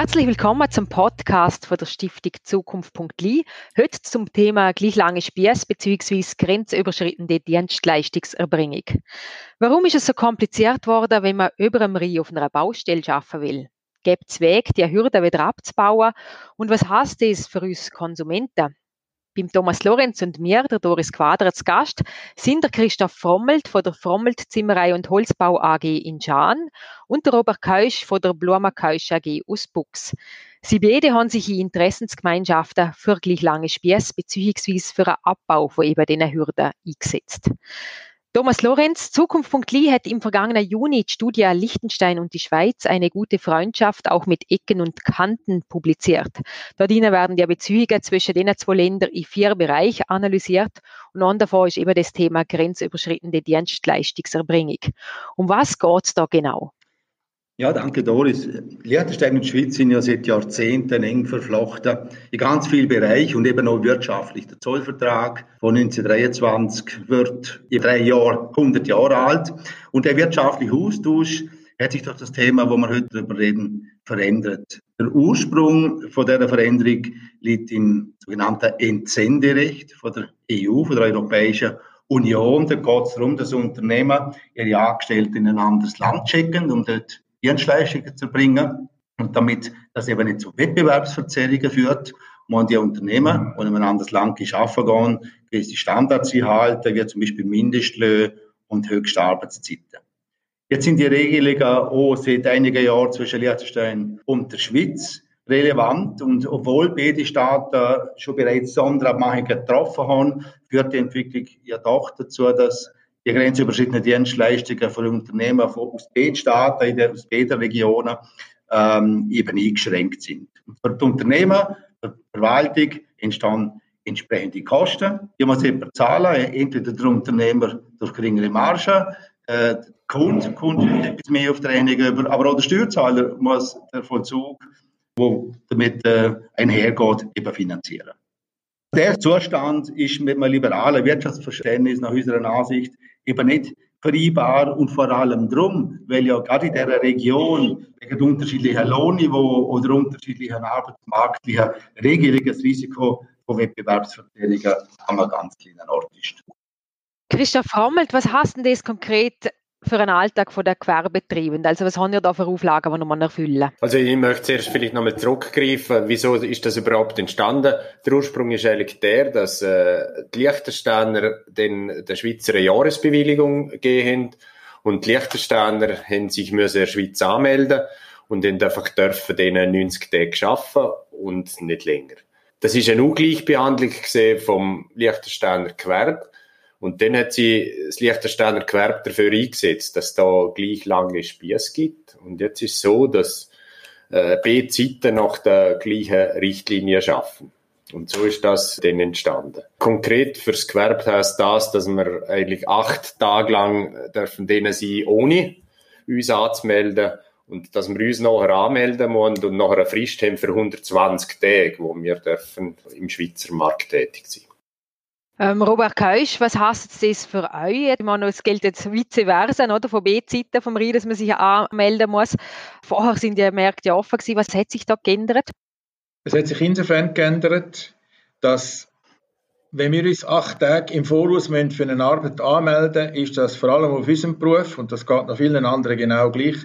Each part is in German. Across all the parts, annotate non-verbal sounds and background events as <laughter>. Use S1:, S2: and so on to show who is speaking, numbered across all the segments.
S1: Herzlich willkommen zum Podcast von der Stiftung Zukunft.li. Heute zum Thema gleich lange Spiess bzw. grenzüberschreitende Dienstleistungserbringung. Warum ist es so kompliziert worden, wenn man über einem Rie auf einer Baustelle arbeiten will? Gibt es Wege, die Hürden wieder abzubauen? Und was heißt das für uns Konsumenten? Beim Thomas Lorenz und mir, der Doris Quadrat, zu Gast, sind der Christoph Frommelt von der Frommelt Zimmerei und Holzbau AG in Schaan und der Robert Keusch von der Bluma Keusch AG aus Bux. Sie beide haben sich in Interessensgemeinschaften für gleich lange Spieß bzw. für einen Abbau von eben diesen Hürden eingesetzt. Thomas Lorenz, Zukunft.li hat im vergangenen Juni die Studie Liechtenstein und die Schweiz eine gute Freundschaft auch mit Ecken und Kanten publiziert. Dort werden die Beziehungen zwischen den zwei Ländern in vier Bereichen analysiert und einer davon ist eben das Thema grenzüberschreitende Dienstleistungserbringung. Um was geht es da genau?
S2: Ja, danke Doris. Liechtenstein und Schweiz sind ja seit Jahrzehnten eng verflochten in ganz vielen Bereichen und eben auch wirtschaftlich. Der Zollvertrag von 1923 wird in drei Jahren 100 Jahre alt und der wirtschaftliche Austausch hat sich durch das Thema, wo wir heute darüber reden, verändert. Der Ursprung von dieser Veränderung liegt im sogenannten Entsenderecht von der EU, von der Europäischen Union. Da geht es darum, dass Unternehmen ihre Angestellten in ein anderes Land schicken, um dort Dienstleistungen zu bringen. Und damit das eben nicht zu Wettbewerbsverzerrungen führt, muss die Unternehmen, die in einem anderes Land arbeiten gehen, gewisse Standards einhalten, wie zum Beispiel Mindestlöhne und höchste Arbeitszeiten. Jetzt sind die Regelungen auch seit einigen Jahren zwischen Liechtenstein und der Schweiz relevant. Und obwohl beide Staaten schon bereits Sonderabmachungen getroffen haben, führt die Entwicklung ja doch dazu, dass die grenzüberschreitenden Dienstleistungen von Unternehmen aus beiden Staaten, in der, aus beiden Regionen ähm, eben eingeschränkt sind. Für die Unternehmen, für die Verwaltung entstehen entsprechende Kosten. Die muss jemand zahlen, entweder der Unternehmer durch geringere Margen, äh, der Kunde, der Kunde etwas mehr auf Rechnung über, aber auch der Steuerzahler muss den Vollzug, der damit äh, einhergeht, eben finanzieren. Der Zustand ist mit einem liberalen Wirtschaftsverständnis nach unserer Ansicht eben nicht vereinbar und vor allem drum, weil ja gerade in dieser Region wegen unterschiedlicher Lohnniveau oder unterschiedlichen arbeitsmarktlichen Regelungen das Risiko von Wettbewerbsverzerrungen an einem ganz kleinen Ort ist.
S1: Christoph Hammelt, was heißt denn das konkret für einen Alltag von der Gewerbebetrieben? Also was haben ihr da für Auflagen, die man erfüllen
S3: Also ich möchte zuerst vielleicht nochmal zurückgreifen, wieso ist das überhaupt entstanden? Der Ursprung ist eigentlich der, dass äh, die Liechtensteiner den, der Schweizer Jahresbewilligung gegeben und die Liechtensteiner haben sich in der Schweiz anmelden und dann einfach dürfen denen 90 Tage arbeiten und nicht länger. Das ist eine Ungleichbehandlung vom Liechtensteiner Gewerbe und dann hat sie das Liechtensteiner Gewerbe dafür eingesetzt, dass da gleich lange Spieß gibt. Und jetzt ist es so, dass äh, beide Seiten nach der gleichen Richtlinie schaffen. Und so ist das dann entstanden. Konkret fürs Gewerbe heißt das, dass wir eigentlich acht Tage lang dürfen denen sie ohne uns anzumelden und dass wir uns nachher anmelden müssen und nachher eine Frist haben für 120 Tage, wo wir dürfen im Schweizer Markt tätig sein.
S1: Ähm, Robert Keusch, was heißt das für euch? Ich meine, es gilt jetzt vice versa, oder? Von B-Seiten vom RI, dass man sich anmelden muss. Vorher sind die Märkte offen gewesen. Was hat sich da geändert?
S4: Es hat sich insofern geändert, dass wenn wir uns acht Tage im Voraus für eine Arbeit anmelden, ist das vor allem auf unserem Beruf, und das geht noch vielen anderen genau gleich,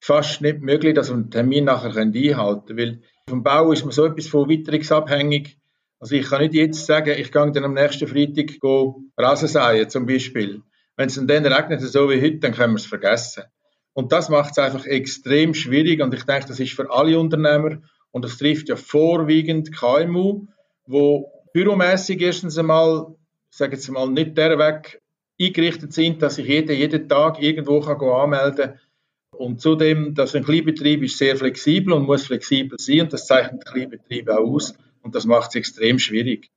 S4: fast nicht möglich, dass wir einen Termin nachher einhalten können. Weil vom Bau ist man so etwas von witterungsabhängig, also ich kann nicht jetzt sagen, ich gehe dann am nächsten Freitag Rasen säen, zum Beispiel. Wenn es dann regnet, so wie heute, dann können wir es vergessen. Und das macht es einfach extrem schwierig und ich denke, das ist für alle Unternehmer und das trifft ja vorwiegend KMU, wo büromäßig erstens einmal, sage jetzt mal, nicht der Weg eingerichtet sind, dass ich jeden, jeden Tag irgendwo kann anmelden kann. Und zudem, dass ein Kleinbetrieb ist sehr flexibel und muss flexibel sein und das zeichnet Kleinbetriebe auch aus. Und das macht es extrem schwierig.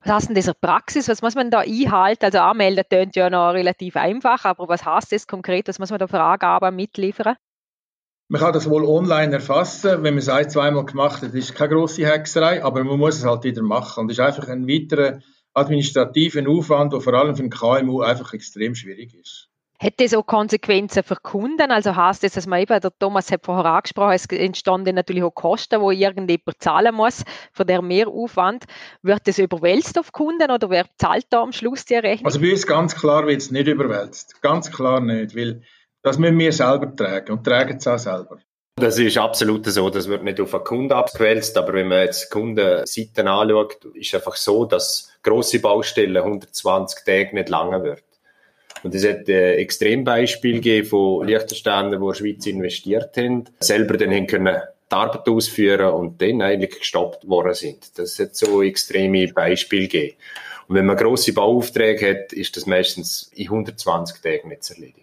S1: Was heißt denn dieser Praxis? Was muss man da einhalten? Also anmelden tönt ja noch relativ einfach, aber was heißt das konkret? Was muss man da für Angaben mitliefern?
S4: Man kann das wohl online erfassen. Wenn man es ein, zweimal gemacht hat, ist keine grosse Hexerei, aber man muss es halt wieder machen. Und es ist einfach ein weiterer administrativer Aufwand, der vor allem für ein KMU einfach extrem schwierig ist.
S1: Hätte das auch Konsequenzen für Kunden? Also heißt das, dass man eben, der Thomas hat vorher angesprochen, es entstanden natürlich auch Kosten, wo irgendjemand zahlen muss für den Mehraufwand. Wird das überwälzt auf Kunden oder wer zahlt da am Schluss die Rechnung?
S4: Also bei uns ganz klar wird es nicht überwälzt. Ganz klar nicht, weil das müssen wir selber tragen und tragen es auch selber.
S3: Das ist absolut so, das wird nicht auf den Kunden abgewälzt, aber wenn man jetzt Kundenseiten anschaut, ist es einfach so, dass grosse Baustellen 120 Tage nicht lange wird. Und es hat ein Extrembeispiel gegeben von Liechtensteiner, die in der Schweiz investiert haben, selber dann haben können die Arbeit ausführen und dann eigentlich gestoppt worden sind. Das hat so extreme Beispiele gegeben. Und wenn man grosse Bauaufträge hat, ist das meistens in 120 Tagen nicht zu erledigen.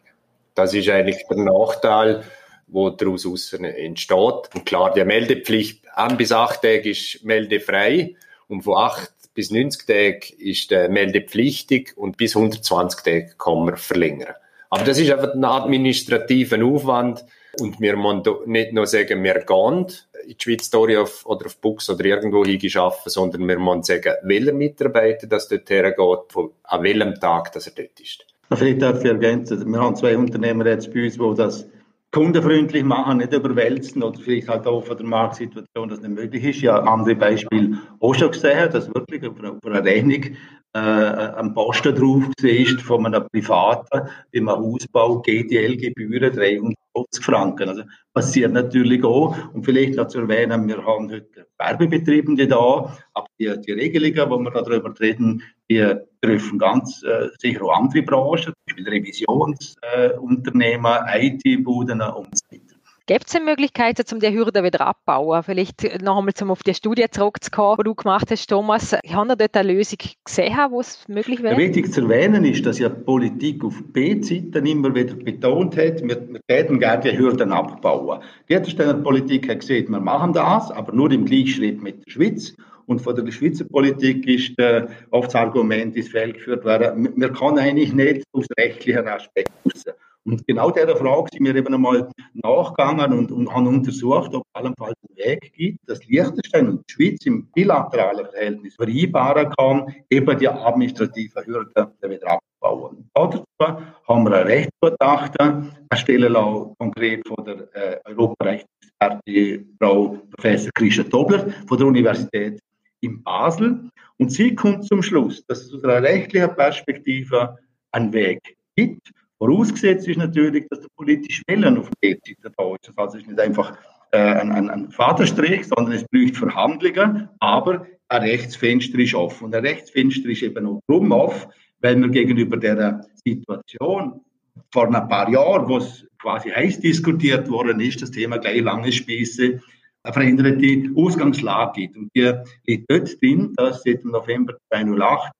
S3: Das ist eigentlich der Nachteil, wo daraus entsteht. Und klar, die Meldepflicht an bis acht Tage ist meldefrei und von acht bis 90 Tage ist der meldepflichtig und bis 120 Tage kann man verlängern. Aber das ist einfach ein administrativer Aufwand und wir müssen nicht nur sagen, wir gehen in die Schweiz Story auf, oder auf Bux oder irgendwo hingeschaffen, sondern wir müssen sagen, welcher Mitarbeiter das dort hergeht, an welchem Tag dass er dort ist.
S2: Vielleicht darf ich ergänzen, wir haben zwei Unternehmer jetzt bei uns, die das kundenfreundlich machen, nicht überwälzen oder vielleicht halt auch von der Marktsituation, dass nicht möglich ist. Ja, andere Beispiel auch schon gesehen, dass wirklich auf einer Rechnung äh, ein Posten drauf ist von einem Privaten im Hausbau GTL-Gebühren 350 Franken. Also passiert natürlich auch. Und vielleicht noch zu erwähnen, wir haben heute Werbebetriebe da, aber die, die Regelungen, wo wir darüber reden, die treffen ganz äh, sicher auch andere Branchen, zum Beispiel Revisionsunternehmen, äh, IT-Buden und so weiter.
S1: Gibt es Möglichkeiten, um die Hürde wieder abzubauen? Vielleicht noch einmal zum auf die Studie zurückzukommen, die du gemacht hast, Thomas. Haben ihr dort eine Lösung gesehen, wo es möglich wäre?
S2: wichtig zu erwähnen ist, dass ja Politik auf B-Seiten immer wieder betont hat, wir, wir täten gerne die Hürden abbauen. Die Politik hat gesagt, wir machen das, aber nur im Gleichschritt mit der Schweiz. Und von der Schweizer Politik ist äh, oft das Argument ins Feld geführt worden, wir können eigentlich nicht aus rechtlichen Aspekt raus. Und genau dieser Frage sind wir eben einmal nachgegangen und, und haben untersucht, ob es allenfalls einen Weg gibt, dass Liechtenstein und die Schweiz im bilateralen Verhältnis vereinbaren kann, eben die administrativen Hürden wieder abbauen. Dazu haben wir ein Rechtsgutachten erstellen lassen, konkret von der äh, Europarechtsexpertin Frau Professor Christa Dobler von der Universität in Basel. Und sie kommt zum Schluss, dass es aus einer rechtlichen Perspektive einen Weg gibt, Vorausgesetzt ist natürlich, dass der politische Willen auf der Seite da ist. Also es ist nicht einfach äh, ein, ein, ein Vaterstrich, sondern es braucht Verhandlungen, aber ein Rechtsfenster ist offen. Und ein Rechtsfenster ist eben auch drum offen, weil wir gegenüber der Situation vor ein paar Jahren, wo es quasi heiß diskutiert worden ist, das Thema gleich lange Spieße, eine veränderte Ausgangslage gibt. Und die liegt dort drin, dass seit dem November 2008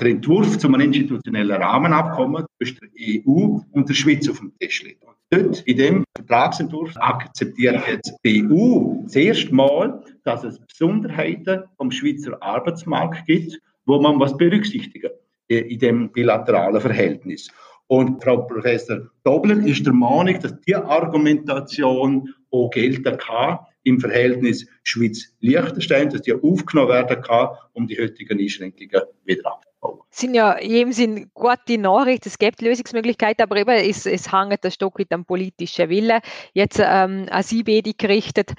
S2: der Entwurf zum institutionellen Rahmenabkommen zwischen der EU und der Schweiz auf dem Tisch liegt. Und dort in dem Vertragsentwurf akzeptiert jetzt die EU das erste Mal, dass es Besonderheiten vom Schweizer Arbeitsmarkt gibt, wo man was berücksichtigen in dem bilateralen Verhältnis. Und Frau Professor Dobler ist der Meinung, dass die Argumentation auch gelten kann im Verhältnis Schweiz-Liechtenstein, dass die aufgenommen werden kann, um die heutigen Einschränkungen wieder abzubauen
S1: sind ja in jedem Sinn gute Nachrichten, es gibt Lösungsmöglichkeiten, aber eben es, es hängt ein Stück mit dem politischen Willen. Jetzt ähm, an Sie beide gerichtet,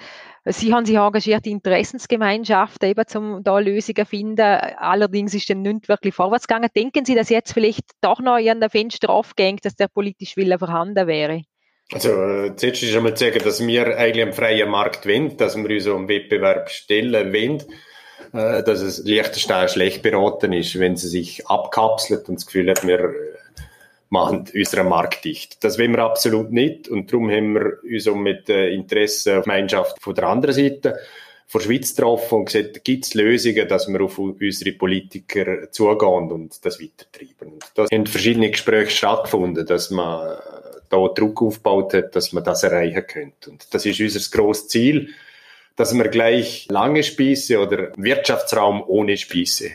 S1: Sie haben sich engagiert in Interessensgemeinschaften, eben zum da Lösungen finden. Allerdings ist dann nicht wirklich vorwärts gegangen. Denken Sie, dass jetzt vielleicht doch noch ein Fenster aufgeht, dass der politische Wille vorhanden wäre?
S3: Also, äh, zuerst ist einmal zu sagen, dass wir eigentlich am freien Markt wollen, dass wir uns um Wettbewerb stellen wollen. Äh, dass es Liechtenstein schlecht beraten ist, wenn sie sich abkapselt und das Gefühl hat, wir äh, machen unseren Markt dicht. Das wollen wir absolut nicht und darum haben wir uns auch mit der Interessengemeinschaft von der anderen Seite von der Schweiz getroffen und gesagt, gibt es Lösungen, dass wir auf unsere Politiker zugehen und das weitertreiben. Und da haben verschiedene Gespräche stattgefunden, dass man da Druck aufgebaut hat, dass man das erreichen könnte. Und das ist unser grosses Ziel dass wir gleich lange Spieße oder Wirtschaftsraum ohne Spieße.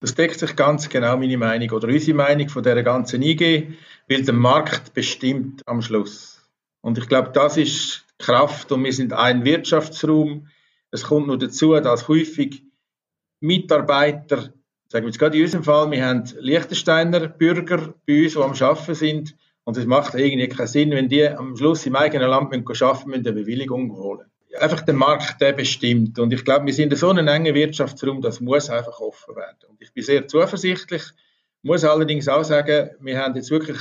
S4: Das deckt sich ganz genau meine Meinung oder unsere Meinung von der ganzen IG, weil der Markt bestimmt am Schluss. Und ich glaube, das ist Kraft und wir sind ein Wirtschaftsraum. Es kommt nur dazu, dass häufig Mitarbeiter, sagen wir jetzt gerade in unserem Fall, wir haben Liechtensteiner Bürger bei uns, die am Arbeiten sind Und es macht irgendwie keinen Sinn, wenn die am Schluss im eigenen Land arbeiten müssen, eine Bewilligung holen. Einfach der Markt, der bestimmt. Und ich glaube, wir sind in so einem engen Wirtschaftsraum, das muss einfach offen werden. Und ich bin sehr zuversichtlich, muss allerdings auch sagen, wir haben jetzt wirklich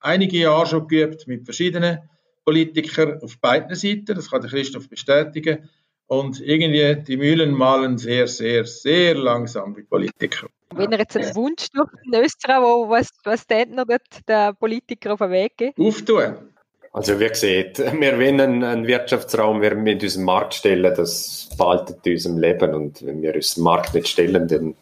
S4: einige Jahre schon geübt mit verschiedenen Politikern auf beiden Seiten. Das kann der Christoph bestätigen. Und irgendwie, die Mühlen malen sehr, sehr, sehr langsam, die Politiker.
S1: Wenn er jetzt einen Wunsch durch den Österreich, was, was tät noch der Politiker auf den Weg geht?
S4: Auftun.
S3: Also wie gesagt, <laughs> wir wollen einen Wirtschaftsraum, wir müssen unseren Markt stellen, das behaltet unserem Leben und wenn wir unseren Markt nicht stellen, dann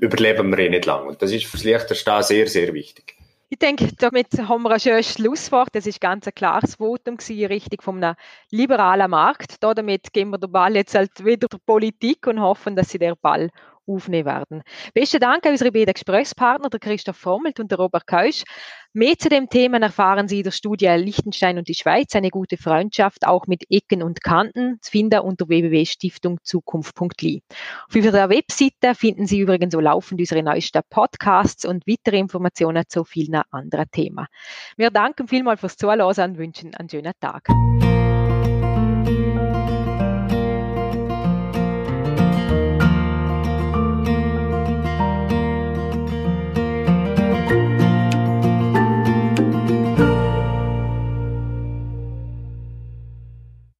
S3: überleben wir eh nicht lang und das ist für das Liechtenstein sehr, sehr wichtig.
S1: Ich denke, damit haben wir ein schönes Schlusswort. Das ist ganz ein klares Votum gewesen, richtig von einem liberalen Markt. Da damit geben wir den Ball jetzt halt wieder der Politik und hoffen, dass sie der Ball aufnehmen werden. Besten Dank an unsere beiden Gesprächspartner, der Christoph Frommelt und der Robert Keusch. Mehr zu dem Thema erfahren Sie in der Studie Liechtenstein und die Schweiz, eine gute Freundschaft, auch mit Ecken und Kanten, zu finden unter www.stiftungzukunft.li. Auf unserer Webseite finden Sie übrigens so laufend unsere neuesten Podcasts und weitere Informationen zu vielen anderen Themen. Wir danken vielmals fürs Zuhören und wünschen einen schönen Tag.